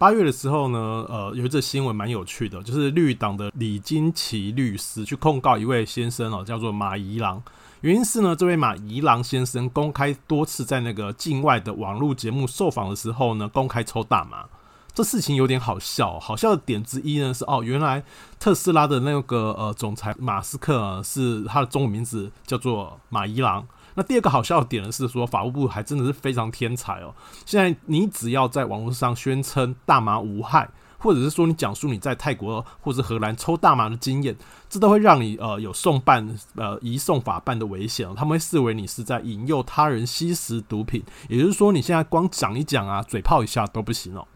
八月的时候呢，呃，有一则新闻蛮有趣的，就是绿党的李金奇律师去控告一位先生哦，叫做马宜郎。原因是呢，这位马宜郎先生公开多次在那个境外的网络节目受访的时候呢，公开抽大麻。这事情有点好笑，好笑的点之一呢是哦，原来特斯拉的那个呃总裁马斯克，是他的中文名字叫做马宜郎。那第二个好笑的点呢是说，法务部还真的是非常天才哦。现在你只要在网络上宣称大麻无害，或者是说你讲述你在泰国或者荷兰抽大麻的经验，这都会让你呃有送办呃移送法办的危险哦。他们会视为你是在引诱他人吸食毒品，也就是说你现在光讲一讲啊，嘴炮一下都不行哦。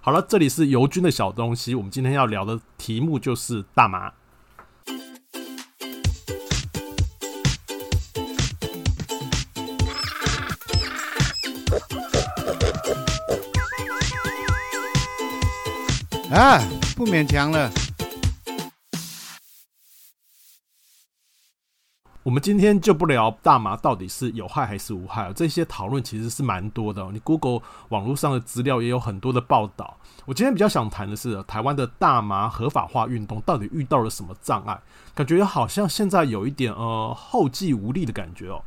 好了，这里是尤军的小东西，我们今天要聊的题目就是大麻。啊，不勉强了。我们今天就不聊大麻到底是有害还是无害，这些讨论其实是蛮多的。你 Google 网络上的资料也有很多的报道。我今天比较想谈的是，台湾的大麻合法化运动到底遇到了什么障碍？感觉好像现在有一点呃后继无力的感觉哦。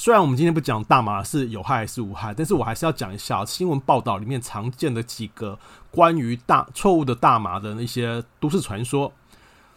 虽然我们今天不讲大麻是有害还是无害，但是我还是要讲一下新闻报道里面常见的几个关于大错误的大麻的那些都市传说。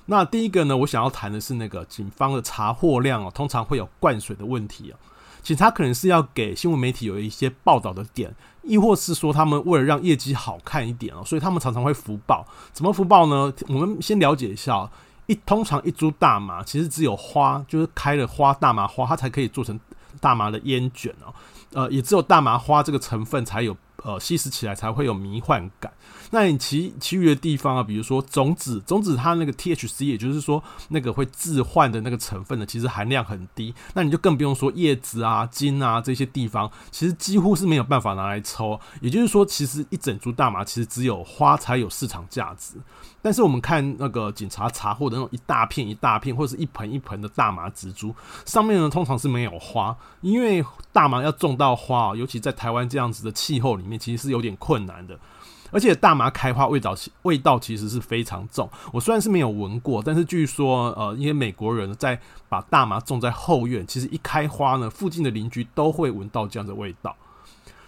那第一个呢，我想要谈的是那个警方的查获量哦，通常会有灌水的问题啊。警察可能是要给新闻媒体有一些报道的点，亦或是说他们为了让业绩好看一点哦，所以他们常常会浮报。怎么浮报呢？我们先了解一下，一通常一株大麻其实只有花，就是开了花大麻花，它才可以做成。大麻的烟卷哦，呃，也只有大麻花这个成分才有，呃，吸食起来才会有迷幻感。那你其其余的地方啊，比如说种子，种子它那个 THC，也就是说那个会致幻的那个成分呢，其实含量很低。那你就更不用说叶子啊、茎啊这些地方，其实几乎是没有办法拿来抽。也就是说，其实一整株大麻其实只有花才有市场价值。但是我们看那个警察查获的那种一大片一大片，或者是一盆一盆的大麻植株，上面呢通常是没有花，因为大麻要种到花，尤其在台湾这样子的气候里面，其实是有点困难的。而且大麻开花味道味道其实是非常重。我虽然是没有闻过，但是据说呃，因为美国人在把大麻种在后院，其实一开花呢，附近的邻居都会闻到这样的味道。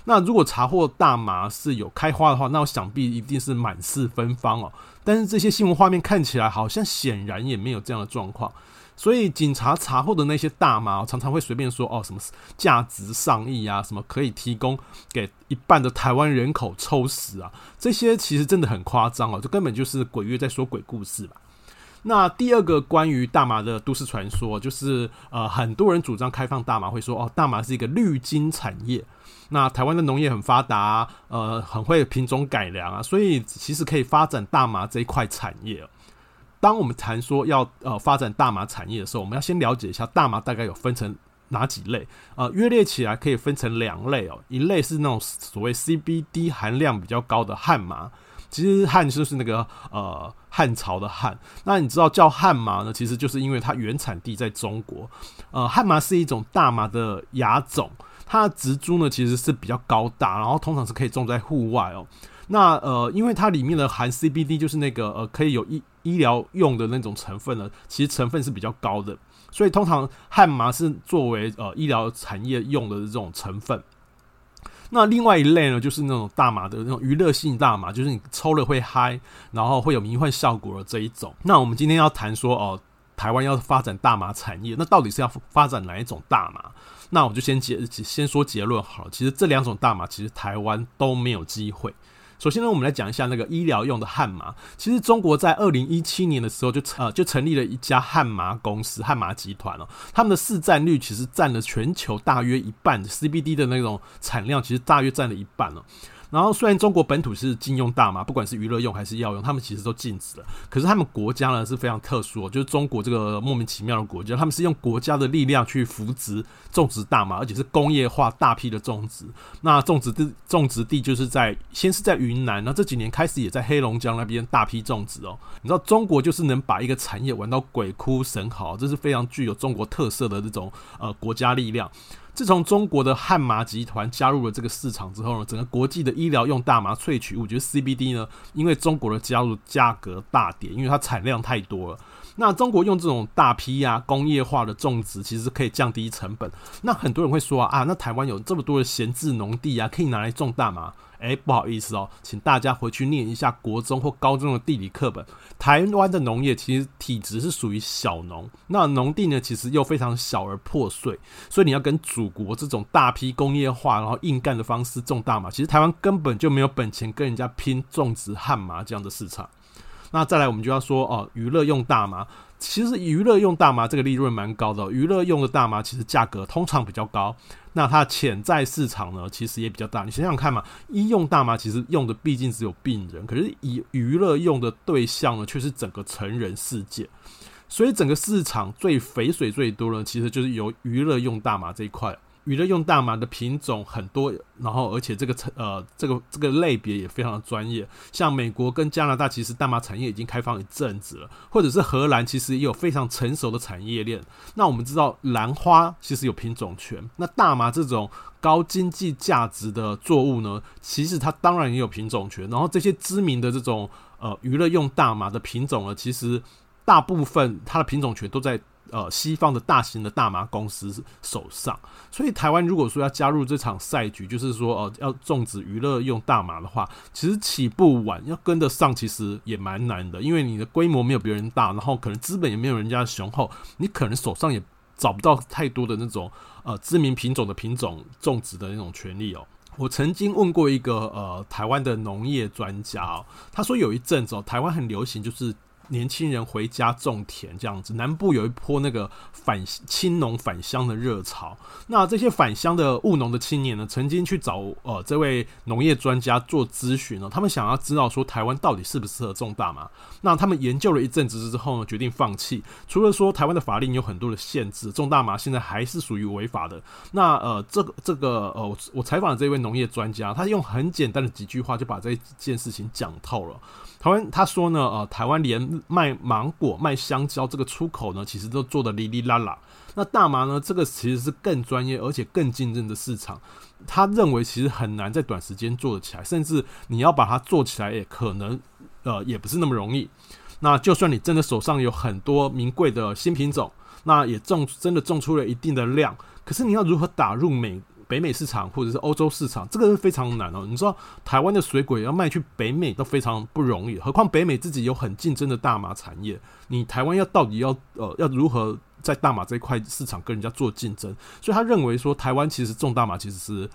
那如果查获大麻是有开花的话，那我想必一定是满室芬芳哦。但是这些新闻画面看起来好像显然也没有这样的状况。所以警察查获的那些大麻，常常会随便说哦，什么价值上亿啊，什么可以提供给一半的台湾人口抽食啊，这些其实真的很夸张哦，这根本就是鬼月在说鬼故事吧。那第二个关于大麻的都市传说，就是呃，很多人主张开放大麻，会说哦，大麻是一个绿金产业。那台湾的农业很发达，呃，很会品种改良啊，所以其实可以发展大麻这一块产业。当我们谈说要呃发展大麻产业的时候，我们要先了解一下大麻大概有分成哪几类，呃，约列起来可以分成两类哦，一类是那种所谓 CBD 含量比较高的汉麻，其实汉就是那个呃汉朝的汉，那你知道叫汉麻呢，其实就是因为它原产地在中国，呃，汉麻是一种大麻的亚种，它的植株呢其实是比较高大，然后通常是可以种在户外哦。那呃，因为它里面的含 CBD，就是那个呃可以有医医疗用的那种成分呢，其实成分是比较高的，所以通常汉麻是作为呃医疗产业用的这种成分。那另外一类呢，就是那种大麻的那种娱乐性大麻，就是你抽了会嗨，然后会有迷幻效果的这一种。那我们今天要谈说哦，台湾要发展大麻产业，那到底是要发展哪一种大麻？那我就先结先说结论好了，其实这两种大麻其实台湾都没有机会。首先呢，我们来讲一下那个医疗用的汉麻。其实中国在二零一七年的时候就呃就成立了一家汉麻公司汉麻集团哦，他们的市占率其实占了全球大约一半，CBD 的那种产量其实大约占了一半了。然后，虽然中国本土是禁用大麻，不管是娱乐用还是药用，他们其实都禁止了。可是他们国家呢是非常特殊，就是中国这个莫名其妙的国家，他们是用国家的力量去扶植种植大麻，而且是工业化大批的种植。那种植地种植地就是在先是在云南，那这几年开始也在黑龙江那边大批种植哦。你知道中国就是能把一个产业玩到鬼哭神嚎，这是非常具有中国特色的这种呃国家力量。自从中国的汉麻集团加入了这个市场之后呢，整个国际的医疗用大麻萃取物，就是 CBD 呢，因为中国的加入，价格大跌，因为它产量太多了。那中国用这种大批呀工业化的种植，其实可以降低成本。那很多人会说啊，啊那台湾有这么多的闲置农地啊，可以拿来种大麻。哎、不好意思哦，请大家回去念一下国中或高中的地理课本。台湾的农业其实体质是属于小农，那农地呢其实又非常小而破碎，所以你要跟祖国这种大批工业化然后硬干的方式种大麻，其实台湾根本就没有本钱跟人家拼种植汉麻这样的市场。那再来，我们就要说哦，娱乐用大麻，其实娱乐用大麻这个利润蛮高的。娱乐用的大麻其实价格通常比较高，那它潜在市场呢，其实也比较大。你想想看嘛，医用大麻其实用的毕竟只有病人，可是以娱乐用的对象呢，却是整个成人世界。所以整个市场最肥水最多呢，其实就是由娱乐用大麻这一块。娱乐用大麻的品种很多，然后而且这个成呃这个这个类别也非常的专业。像美国跟加拿大，其实大麻产业已经开放一阵子了，或者是荷兰，其实也有非常成熟的产业链。那我们知道兰花其实有品种权，那大麻这种高经济价值的作物呢，其实它当然也有品种权。然后这些知名的这种呃娱乐用大麻的品种呢，其实大部分它的品种权都在。呃，西方的大型的大麻公司手上，所以台湾如果说要加入这场赛局，就是说呃要种植娱乐用大麻的话，其实起步晚，要跟得上其实也蛮难的，因为你的规模没有别人大，然后可能资本也没有人家雄厚，你可能手上也找不到太多的那种呃知名品种的品种种植的那种权利哦。我曾经问过一个呃台湾的农业专家哦，他说有一阵子哦，台湾很流行就是。年轻人回家种田这样子，南部有一波那个返青农返乡的热潮。那这些返乡的务农的青年呢，曾经去找呃这位农业专家做咨询呢，他们想要知道说台湾到底适不适合种大麻。那他们研究了一阵子之后呢，决定放弃。除了说台湾的法令有很多的限制，种大麻现在还是属于违法的。那呃这个这个呃我采访的这位农业专家，他用很简单的几句话就把这件事情讲透了。台湾他说呢，呃，台湾连卖芒果、卖香蕉这个出口呢，其实都做得哩哩啦啦。那大麻呢，这个其实是更专业而且更竞争的市场。他认为其实很难在短时间做得起来，甚至你要把它做起来，也可能呃也不是那么容易。那就算你真的手上有很多名贵的新品种，那也种真的种出了一定的量，可是你要如何打入美？北美市场或者是欧洲市场，这个是非常难哦。你知道台湾的水果要卖去北美都非常不容易，何况北美自己有很竞争的大麻产业，你台湾要到底要呃要如何在大麻这一块市场跟人家做竞争？所以他认为说台湾其实种大麻其实是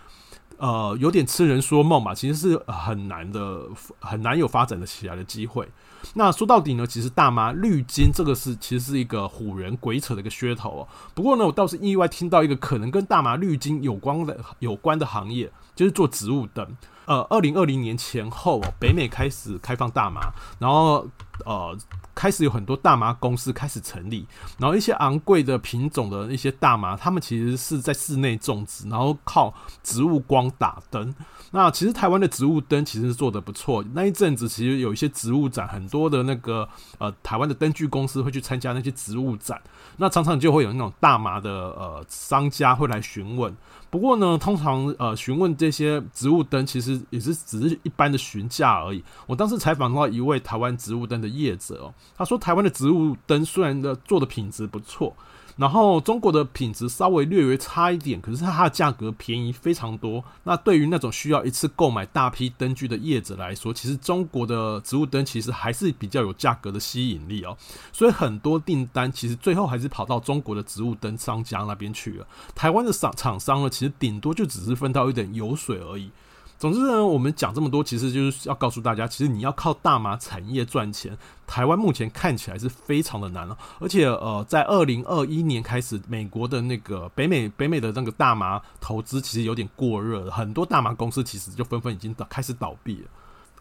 呃有点痴人说梦嘛，其实是很难的，很难有发展的起来的机会。那说到底呢，其实大麻绿金这个是其实是一个唬人鬼扯的一个噱头哦。不过呢，我倒是意外听到一个可能跟大麻绿金有关的有关的行业，就是做植物灯。呃，二零二零年前后，北美开始开放大麻，然后呃。开始有很多大麻公司开始成立，然后一些昂贵的品种的一些大麻，他们其实是在室内种植，然后靠植物光打灯。那其实台湾的植物灯其实是做得不错。那一阵子其实有一些植物展，很多的那个呃台湾的灯具公司会去参加那些植物展，那常常就会有那种大麻的呃商家会来询问。不过呢，通常呃询问这些植物灯，其实也是只是一般的询价而已。我当时采访到一位台湾植物灯的业者哦，他说台湾的植物灯虽然的做的品质不错。然后中国的品质稍微略微差一点，可是它的价格便宜非常多。那对于那种需要一次购买大批灯具的业者来说，其实中国的植物灯其实还是比较有价格的吸引力哦。所以很多订单其实最后还是跑到中国的植物灯商家那边去了。台湾的厂厂商呢，其实顶多就只是分到一点油水而已。总之呢，我们讲这么多，其实就是要告诉大家，其实你要靠大麻产业赚钱，台湾目前看起来是非常的难了。而且，呃，在二零二一年开始，美国的那个北美北美的那个大麻投资其实有点过热了，很多大麻公司其实就纷纷已经开始倒闭了。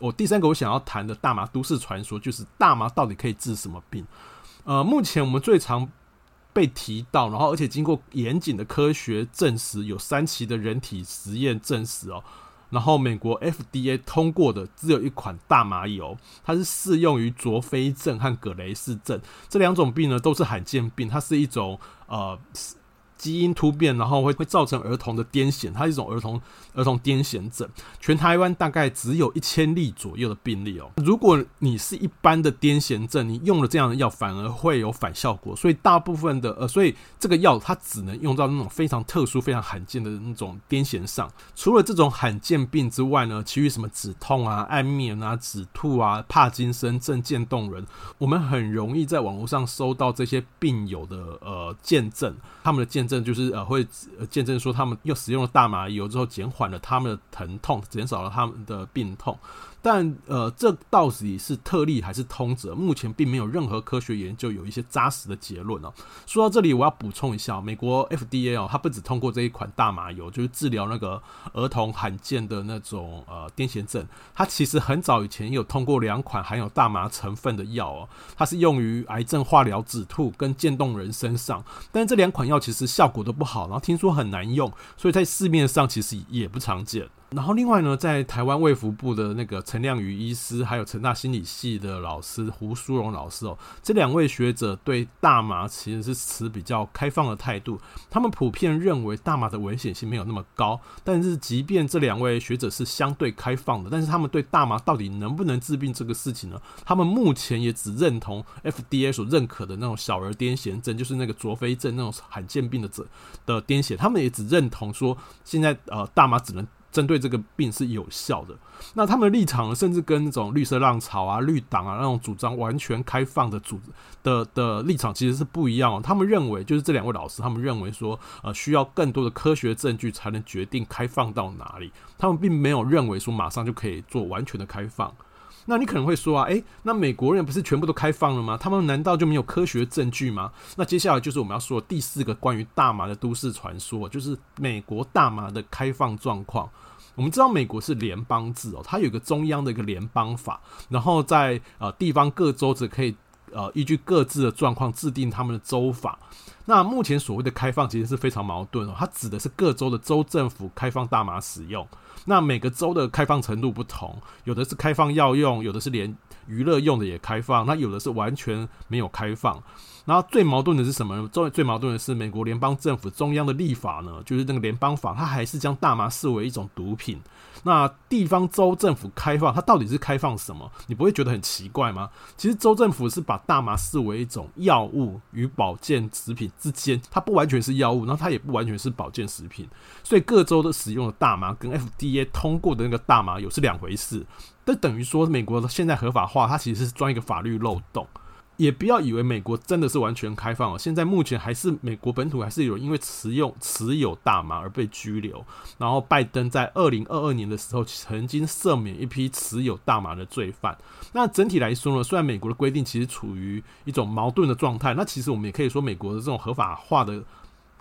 我第三个我想要谈的大麻都市传说，就是大麻到底可以治什么病？呃，目前我们最常被提到，然后而且经过严谨的科学证实，有三期的人体实验证实哦。然后，美国 FDA 通过的只有一款大麻油，它是适用于卓菲症和葛雷氏症这两种病呢，都是罕见病。它是一种呃基因突变，然后会会造成儿童的癫痫，它是一种儿童儿童癫痫症。全台湾大概只有一千例左右的病例哦。如果你是一般的癫痫症，你用了这样的药，反而会有反效果。所以大部分的呃，所以这个药它只能用到那种非常特殊、非常罕见的那种癫痫上。除了这种罕见病之外呢，其余什么止痛啊、安眠啊、止吐啊、帕金森症、渐冻人，我们很容易在网络上收到这些病友的呃见证，他们的见。证就是呃会见证说他们又使用了大麻油之后减缓了他们的疼痛，减少了他们的病痛。但呃，这到底是特例还是通则？目前并没有任何科学研究有一些扎实的结论哦。说到这里，我要补充一下，美国 FDA 哦，它不只通过这一款大麻油，就是治疗那个儿童罕见的那种呃癫痫症，它其实很早以前有通过两款含有大麻成分的药哦，它是用于癌症化疗、止吐跟渐冻人身上，但是这两款药其实效果都不好，然后听说很难用，所以在市面上其实也不常见。然后另外呢，在台湾卫福部的那个陈亮宇医师，还有成大心理系的老师胡淑荣老师哦，这两位学者对大麻其实是持比较开放的态度。他们普遍认为大麻的危险性没有那么高，但是即便这两位学者是相对开放的，但是他们对大麻到底能不能治病这个事情呢，他们目前也只认同 FDA 所认可的那种小儿癫痫症，就是那个卓菲症那种罕见病的者的癫痫，他们也只认同说现在呃大麻只能。针对这个病是有效的。那他们的立场，甚至跟那种绿色浪潮啊、绿党啊那种主张完全开放的主的的立场其实是不一样哦。他们认为，就是这两位老师，他们认为说，呃，需要更多的科学证据才能决定开放到哪里。他们并没有认为说马上就可以做完全的开放。那你可能会说啊，诶，那美国人不是全部都开放了吗？他们难道就没有科学证据吗？那接下来就是我们要说的第四个关于大麻的都市传说，就是美国大麻的开放状况。我们知道美国是联邦制哦，它有一个中央的一个联邦法，然后在呃地方各州则可以呃依据各自的状况制定他们的州法。那目前所谓的开放其实是非常矛盾哦，它指的是各州的州政府开放大麻使用。那每个州的开放程度不同，有的是开放药用，有的是连娱乐用的也开放，那有的是完全没有开放。然后最矛盾的是什么呢？最最矛盾的是美国联邦政府中央的立法呢，就是那个联邦法，它还是将大麻视为一种毒品。那地方州政府开放，它到底是开放什么？你不会觉得很奇怪吗？其实州政府是把大麻视为一种药物与保健食品之间，它不完全是药物，然后它也不完全是保健食品。所以各州都使用的大麻跟 FDA 通过的那个大麻油是两回事。这等于说，美国的现在合法化，它其实是钻一个法律漏洞。也不要以为美国真的是完全开放哦，现在目前还是美国本土还是有因为持有持有大麻而被拘留。然后拜登在二零二二年的时候曾经赦免一批持有大麻的罪犯。那整体来说呢，虽然美国的规定其实处于一种矛盾的状态，那其实我们也可以说美国的这种合法化的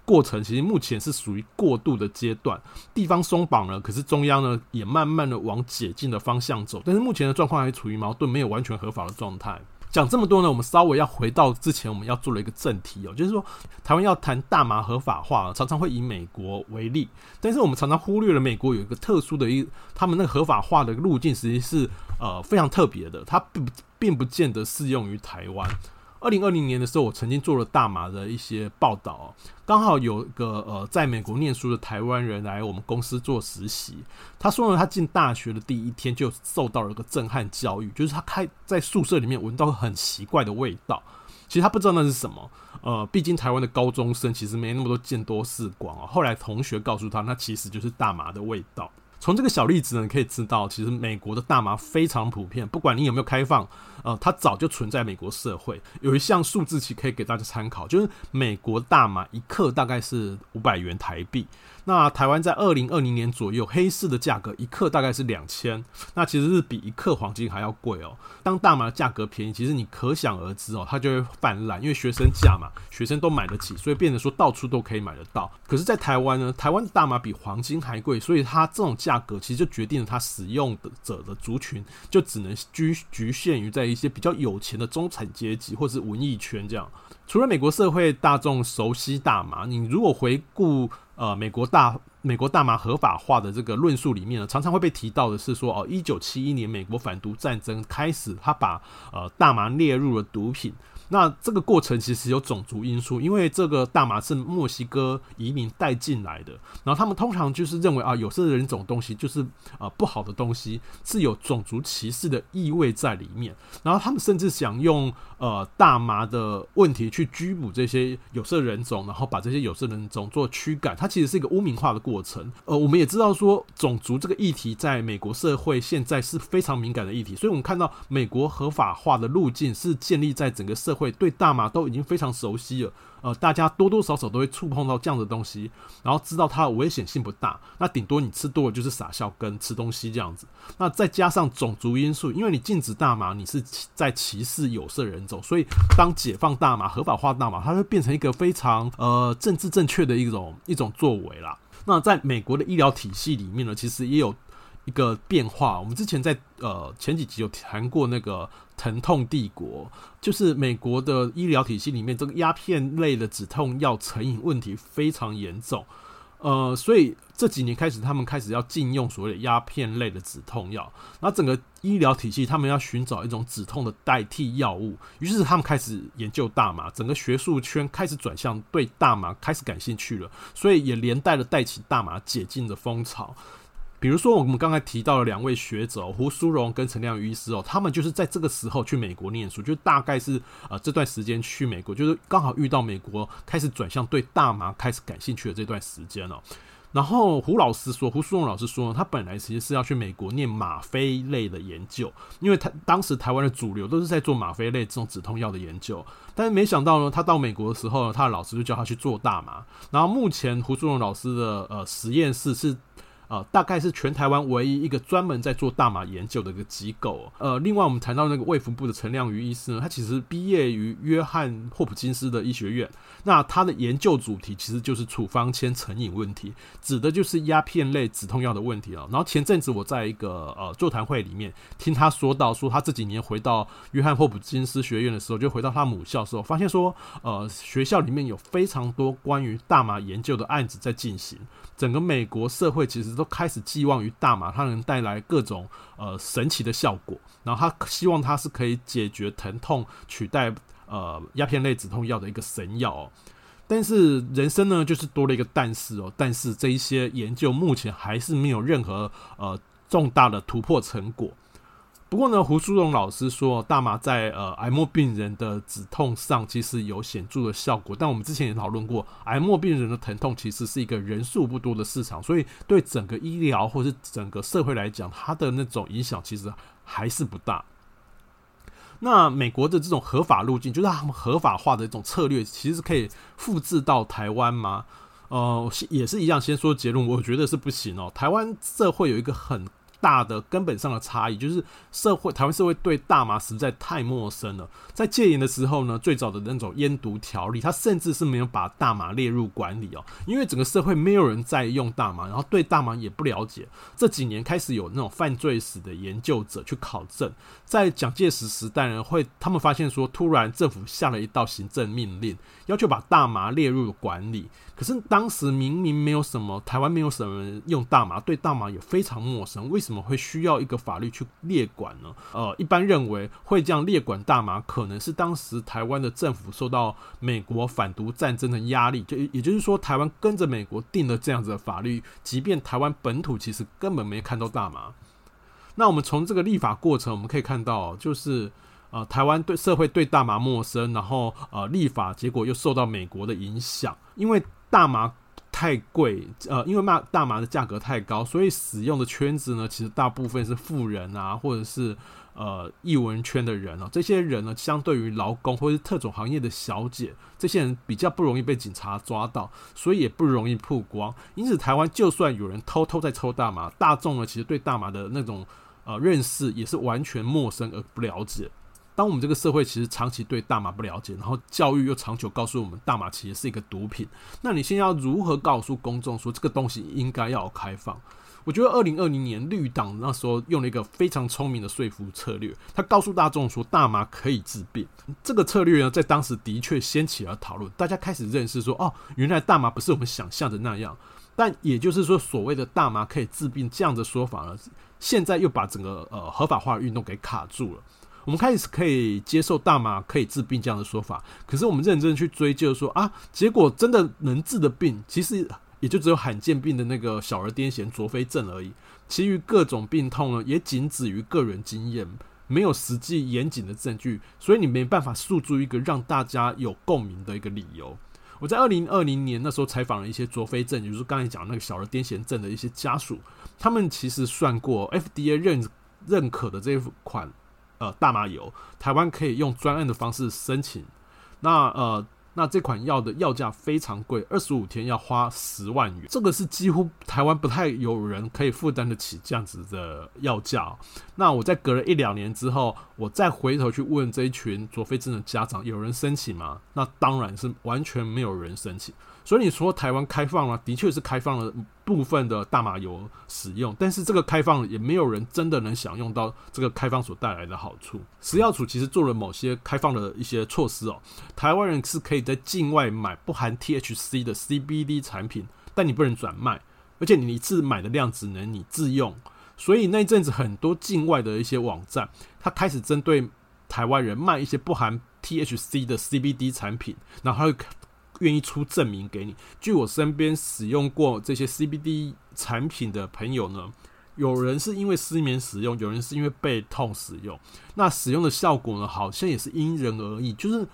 过程其实目前是属于过渡的阶段。地方松绑了，可是中央呢也慢慢的往解禁的方向走。但是目前的状况还处于矛盾，没有完全合法的状态。讲这么多呢，我们稍微要回到之前我们要做的一个正题哦，就是说台湾要谈大麻合法化，常常会以美国为例，但是我们常常忽略了美国有一个特殊的一，他们那个合法化的路径实际是呃非常特别的，它并并不见得适用于台湾。二零二零年的时候，我曾经做了大麻的一些报道，刚好有个呃在美国念书的台湾人来我们公司做实习。他说呢，他进大学的第一天就受到了一个震撼教育，就是他开在宿舍里面闻到很奇怪的味道。其实他不知道那是什么，呃，毕竟台湾的高中生其实没那么多见多识广啊。后来同学告诉他，那其实就是大麻的味道。从这个小例子呢，你可以知道，其实美国的大麻非常普遍，不管你有没有开放，呃，它早就存在美国社会。有一项数字其可以给大家参考，就是美国大麻一克大概是五百元台币。那台湾在二零二零年左右，黑市的价格一克大概是两千，那其实是比一克黄金还要贵哦。当大麻的价格便宜，其实你可想而知哦，它就会泛滥，因为学生价嘛，学生都买得起，所以变成说到处都可以买得到。可是，在台湾呢，台湾的大麻比黄金还贵，所以它这种价格其实就决定了它使用者的族群就只能局局限于在一些比较有钱的中产阶级或是文艺圈这样。除了美国社会大众熟悉大麻，你如果回顾呃美国大美国大麻合法化的这个论述里面呢，常常会被提到的是说，哦，一九七一年美国反毒战争开始，他把呃大麻列入了毒品。那这个过程其实有种族因素，因为这个大麻是墨西哥移民带进来的，然后他们通常就是认为啊，有色人种东西就是啊不好的东西，是有种族歧视的意味在里面，然后他们甚至想用呃大麻的问题去拘捕这些有色人种，然后把这些有色人种做驱赶，它其实是一个污名化的过程。呃，我们也知道说种族这个议题在美国社会现在是非常敏感的议题，所以我们看到美国合法化的路径是建立在整个社会对大麻都已经非常熟悉了，呃，大家多多少少都会触碰到这样的东西，然后知道它的危险性不大，那顶多你吃多了就是傻笑跟吃东西这样子。那再加上种族因素，因为你禁止大麻，你是在歧视有色人种，所以当解放大麻、合法化大麻，它会变成一个非常呃政治正确的一种一种作为啦。那在美国的医疗体系里面呢，其实也有一个变化。我们之前在呃前几集有谈过那个。疼痛帝国就是美国的医疗体系里面，这个鸦片类的止痛药成瘾问题非常严重，呃，所以这几年开始，他们开始要禁用所谓的鸦片类的止痛药，那整个医疗体系他们要寻找一种止痛的代替药物，于是他们开始研究大麻，整个学术圈开始转向对大麻开始感兴趣了，所以也连带的带起大麻解禁的风潮。比如说，我们刚才提到的两位学者胡苏荣跟陈亮瑜医师哦，他们就是在这个时候去美国念书，就大概是呃这段时间去美国，就是刚好遇到美国开始转向对大麻开始感兴趣的这段时间哦。然后胡老师说，胡苏荣老师说，他本来其实是要去美国念吗啡类的研究，因为他当时台湾的主流都是在做吗啡类这种止痛药的研究，但是没想到呢，他到美国的时候，他的老师就叫他去做大麻。然后目前胡苏荣老师的呃实验室是。呃，大概是全台湾唯一一个专门在做大麻研究的一个机构。呃，另外我们谈到那个卫福部的陈亮瑜医师呢，他其实毕业于约翰霍普金斯的医学院。那他的研究主题其实就是处方签成瘾问题，指的就是鸦片类止痛药的问题了。然后前阵子我在一个呃座谈会里面听他说到，说他这几年回到约翰霍普金斯学院的时候，就回到他母校的时候，发现说，呃，学校里面有非常多关于大麻研究的案子在进行。整个美国社会其实都开始寄望于大麻，它能带来各种呃神奇的效果。然后他希望它是可以解决疼痛、取代呃鸦片类止痛药的一个神药哦。但是人生呢，就是多了一个但是哦。但是这一些研究目前还是没有任何呃重大的突破成果。不过呢，胡苏荣老师说，大麻在呃癌末病人的止痛上其实有显著的效果。但我们之前也讨论过，癌末病人的疼痛其实是一个人数不多的市场，所以对整个医疗或是整个社会来讲，它的那种影响其实还是不大。那美国的这种合法路径，就是他们合法化的一种策略，其实可以复制到台湾吗？呃，也是一样，先说结论，我觉得是不行哦。台湾社会有一个很大的根本上的差异就是社会，台湾社会对大麻实在太陌生了。在戒严的时候呢，最早的那种烟毒条例，它甚至是没有把大麻列入管理哦，因为整个社会没有人在用大麻，然后对大麻也不了解。这几年开始有那种犯罪史的研究者去考证，在蒋介石时代呢，会他们发现说，突然政府下了一道行政命令，要求把大麻列入管理。可是当时明明没有什么，台湾没有什么人用大麻，对大麻也非常陌生，为什么会需要一个法律去列管呢？呃，一般认为会这样列管大麻，可能是当时台湾的政府受到美国反毒战争的压力，就也就是说，台湾跟着美国定了这样子的法律，即便台湾本土其实根本没看到大麻。那我们从这个立法过程，我们可以看到，就是。呃，台湾对社会对大麻陌生，然后呃，立法结果又受到美国的影响，因为大麻太贵，呃，因为大大麻的价格太高，所以使用的圈子呢，其实大部分是富人啊，或者是呃艺文圈的人啊，这些人呢，相对于劳工或是特种行业的小姐，这些人比较不容易被警察抓到，所以也不容易曝光。因此，台湾就算有人偷偷在抽大麻，大众呢，其实对大麻的那种呃认识也是完全陌生而不了解。当我们这个社会其实长期对大麻不了解，然后教育又长久告诉我们大麻其实是一个毒品，那你现在要如何告诉公众说这个东西应该要开放？我觉得二零二零年绿党那时候用了一个非常聪明的说服策略，他告诉大众说大麻可以治病。这个策略呢，在当时的确掀起了讨论，大家开始认识说哦，原来大麻不是我们想象的那样。但也就是说，所谓的大麻可以治病这样的说法呢，现在又把整个呃合法化运动给卡住了。我们开始可以接受大麻可以治病这样的说法，可是我们认真去追究说啊，结果真的能治的病，其实也就只有罕见病的那个小儿癫痫、卓菲症而已，其余各种病痛呢，也仅止于个人经验，没有实际严谨的证据，所以你没办法诉诸一个让大家有共鸣的一个理由。我在二零二零年那时候采访了一些卓菲症，也就是刚才讲那个小儿癫痫症的一些家属，他们其实算过 FDA 认认可的这一款呃大麻油，台湾可以用专案的方式申请。那呃。那这款药的药价非常贵，二十五天要花十万元，这个是几乎台湾不太有人可以负担得起这样子的药价。那我在隔了一两年之后，我再回头去问这一群卓菲症的家长，有人申请吗？那当然是完全没有人申请。所以你说台湾开放了，的确是开放了部分的大麻油使用，但是这个开放也没有人真的能享用到这个开放所带来的好处。食药署其实做了某些开放的一些措施哦，台湾人是可以在境外买不含 THC 的 CBD 产品，但你不能转卖，而且你一次买的量只能你自用。所以那阵子很多境外的一些网站，它开始针对台湾人卖一些不含 THC 的 CBD 产品，然后。愿意出证明给你。据我身边使用过这些 CBD 产品的朋友呢，有人是因为失眠使用，有人是因为背痛使用。那使用的效果呢，好像也是因人而异，就是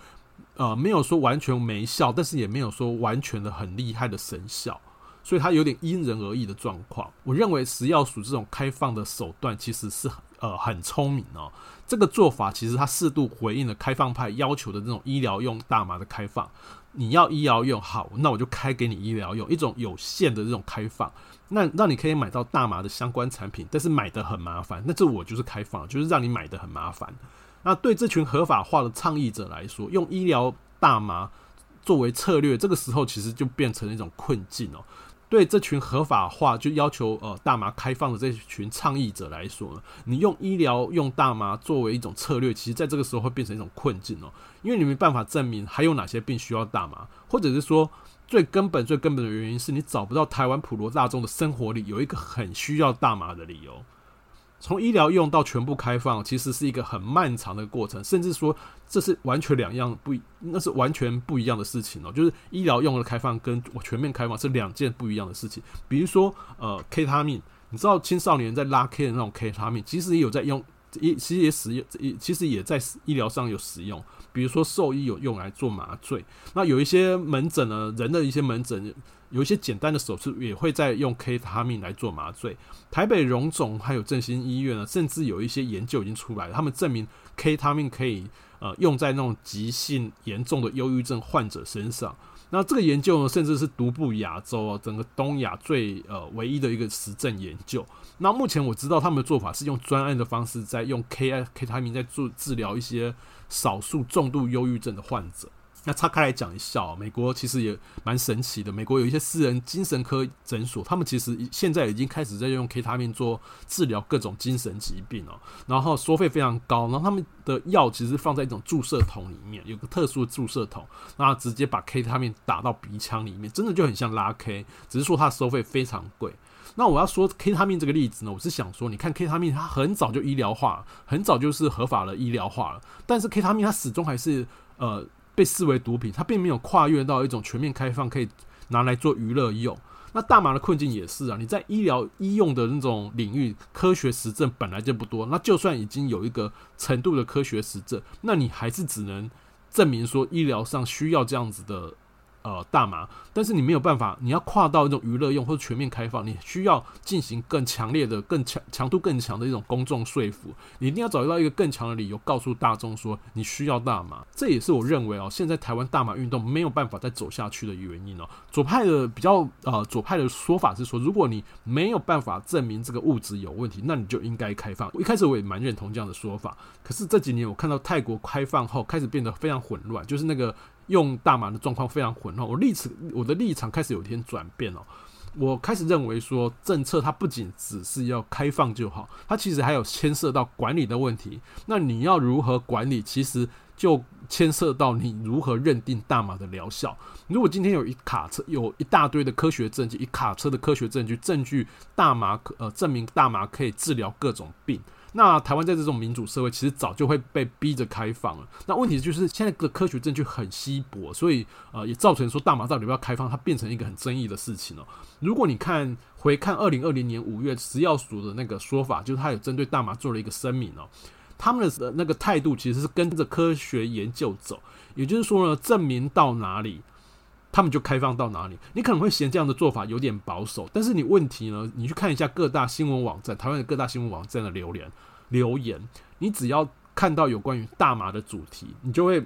呃没有说完全没效，但是也没有说完全的很厉害的神效，所以它有点因人而异的状况。我认为食药署这种开放的手段其实是呃很聪明哦。这个做法其实它适度回应了开放派要求的这种医疗用大麻的开放。你要医疗用好，那我就开给你医疗用，一种有限的这种开放，那让你可以买到大麻的相关产品，但是买的很麻烦。那这我就是开放，就是让你买的很麻烦。那对这群合法化的倡议者来说，用医疗大麻作为策略，这个时候其实就变成了一种困境哦。对这群合法化就要求呃大麻开放的这群倡议者来说呢，你用医疗用大麻作为一种策略，其实在这个时候会变成一种困境哦，因为你没办法证明还有哪些病需要大麻，或者是说最根本最根本的原因是你找不到台湾普罗大众的生活里有一个很需要大麻的理由。从医疗用到全部开放，其实是一个很漫长的过程，甚至说这是完全两样不，那是完全不一样的事情哦。就是医疗用的开放跟我全面开放是两件不一样的事情。比如说，呃，K 他命，你知道青少年在拉 K 的那种 K 他命，其实也有在用，也其实也使用，其实也在医疗上有使用。比如说兽医有用来做麻醉，那有一些门诊呢，人的一些门诊。有一些简单的手术也会在用 kate 他命来做麻醉。台北荣总还有振兴医院呢，甚至有一些研究已经出来了，他们证明 kate 他命可以呃用在那种急性严重的忧郁症患者身上。那这个研究呢，甚至是独步亚洲啊，整个东亚最呃唯一的一个实证研究。那目前我知道他们的做法是用专案的方式在用 K I K 他命在做治疗一些少数重度忧郁症的患者。那岔开来讲一下喔，美国其实也蛮神奇的。美国有一些私人精神科诊所，他们其实现在已经开始在用 K 他命做治疗各种精神疾病哦，然后收费非常高。然后他们的药其实放在一种注射筒里面，有个特殊的注射筒，然后直接把 K 他命打到鼻腔里面，真的就很像拉 K，只是说它收费非常贵。那我要说 K 他命这个例子呢，我是想说，你看 K 他命它很早就医疗化，很早就是合法的医疗化了，但是 K 他命它始终还是呃。被视为毒品，它并没有跨越到一种全面开放，可以拿来做娱乐用。那大麻的困境也是啊，你在医疗医用的那种领域，科学实证本来就不多。那就算已经有一个程度的科学实证，那你还是只能证明说医疗上需要这样子的。呃，大麻，但是你没有办法，你要跨到一种娱乐用或者全面开放，你需要进行更强烈的、更强强度更强的一种公众说服，你一定要找到一个更强的理由，告诉大众说你需要大麻。这也是我认为哦，现在台湾大麻运动没有办法再走下去的原因哦。左派的比较呃，左派的说法是说，如果你没有办法证明这个物质有问题，那你就应该开放。我一开始我也蛮认同这样的说法，可是这几年我看到泰国开放后开始变得非常混乱，就是那个。用大麻的状况非常混乱，我立场我的立场开始有一天转变哦，我开始认为说政策它不仅只是要开放就好，它其实还有牵涉到管理的问题。那你要如何管理，其实就牵涉到你如何认定大麻的疗效。如果今天有一卡车，有一大堆的科学证据，一卡车的科学证据，证据大麻可呃证明大麻可以治疗各种病。那台湾在这种民主社会，其实早就会被逼着开放了。那问题就是现在的科学证据很稀薄，所以呃也造成说大麻到底要不要开放，它变成一个很争议的事情了。如果你看回看二零二零年五月食药署的那个说法，就是他有针对大麻做了一个声明哦，他们的那个态度其实是跟着科学研究走，也就是说呢，证明到哪里。他们就开放到哪里？你可能会嫌这样的做法有点保守，但是你问题呢？你去看一下各大新闻网站，台湾的各大新闻网站的留言留言，你只要看到有关于大麻的主题，你就会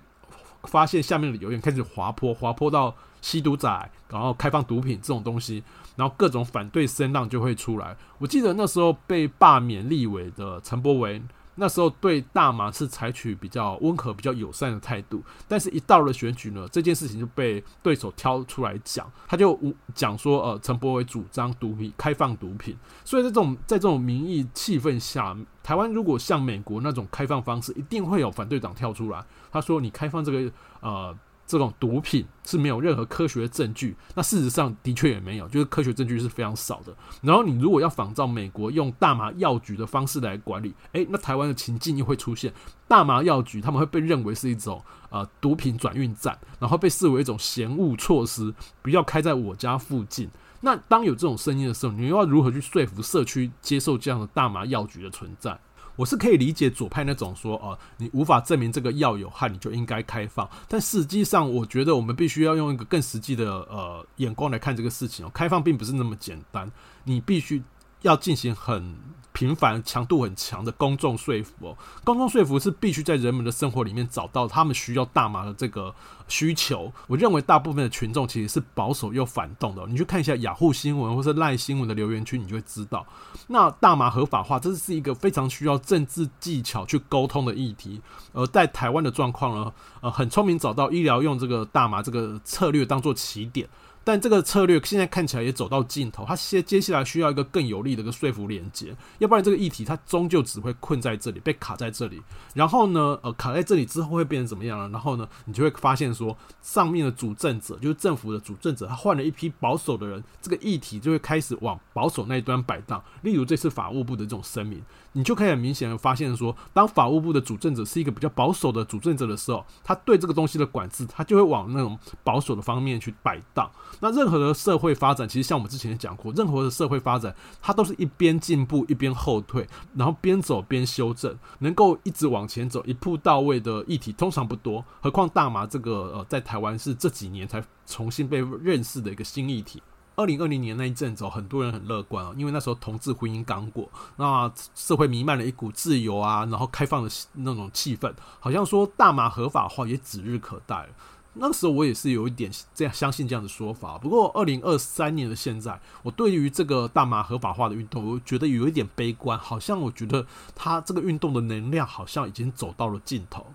发现下面的留言开始滑坡，滑坡到吸毒仔，然后开放毒品这种东西，然后各种反对声浪就会出来。我记得那时候被罢免立委的陈柏惟。那时候对大麻是采取比较温和、比较友善的态度，但是一到了选举呢，这件事情就被对手挑出来讲，他就讲说，呃，陈柏伟主张毒品开放毒品，所以在这种在这种民意气氛下，台湾如果像美国那种开放方式，一定会有反对党跳出来，他说你开放这个呃。这种毒品是没有任何科学证据，那事实上的确也没有，就是科学证据是非常少的。然后你如果要仿照美国用大麻药局的方式来管理，诶，那台湾的情境又会出现，大麻药局他们会被认为是一种呃毒品转运站，然后被视为一种嫌恶措施，不要开在我家附近。那当有这种声音的时候，你又要如何去说服社区接受这样的大麻药局的存在？我是可以理解左派那种说，呃，你无法证明这个药有害，你就应该开放。但实际上，我觉得我们必须要用一个更实际的呃眼光来看这个事情哦。开放并不是那么简单，你必须要进行很。频繁、强度很强的公众说服哦，公众说服是必须在人们的生活里面找到他们需要大麻的这个需求。我认为大部分的群众其实是保守又反动的。你去看一下雅虎新闻或是赖新闻的留言区，你就会知道，那大麻合法化这是一个非常需要政治技巧去沟通的议题。而在台湾的状况呢，呃，很聪明找到医疗用这个大麻这个策略当做起点。但这个策略现在看起来也走到尽头，它接接下来需要一个更有力的一个说服连接，要不然这个议题它终究只会困在这里，被卡在这里。然后呢，呃，卡在这里之后会变成怎么样呢？然后呢，你就会发现说，上面的主政者就是政府的主政者，他换了一批保守的人，这个议题就会开始往保守那一端摆荡。例如这次法务部的这种声明。你就可以很明显的发现说，当法务部的主政者是一个比较保守的主政者的时候，他对这个东西的管制，他就会往那种保守的方面去摆荡。那任何的社会发展，其实像我们之前讲过，任何的社会发展，它都是一边进步一边后退，然后边走边修正，能够一直往前走一步到位的议题通常不多。何况大麻这个呃，在台湾是这几年才重新被认识的一个新议题。二零二零年那一阵子，很多人很乐观啊，因为那时候同志婚姻刚过，那社会弥漫了一股自由啊，然后开放的那种气氛，好像说大麻合法化也指日可待。那个时候我也是有一点这样相信这样的说法。不过二零二三年的现在，我对于这个大麻合法化的运动，我觉得有一点悲观，好像我觉得它这个运动的能量好像已经走到了尽头。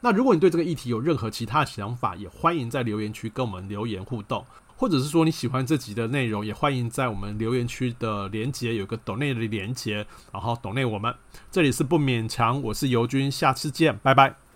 那如果你对这个议题有任何其他的想法，也欢迎在留言区跟我们留言互动。或者是说你喜欢这集的内容，也欢迎在我们留言区的连接有个抖内的连接，然后抖内我们。这里是不勉强，我是尤军，下次见，拜拜。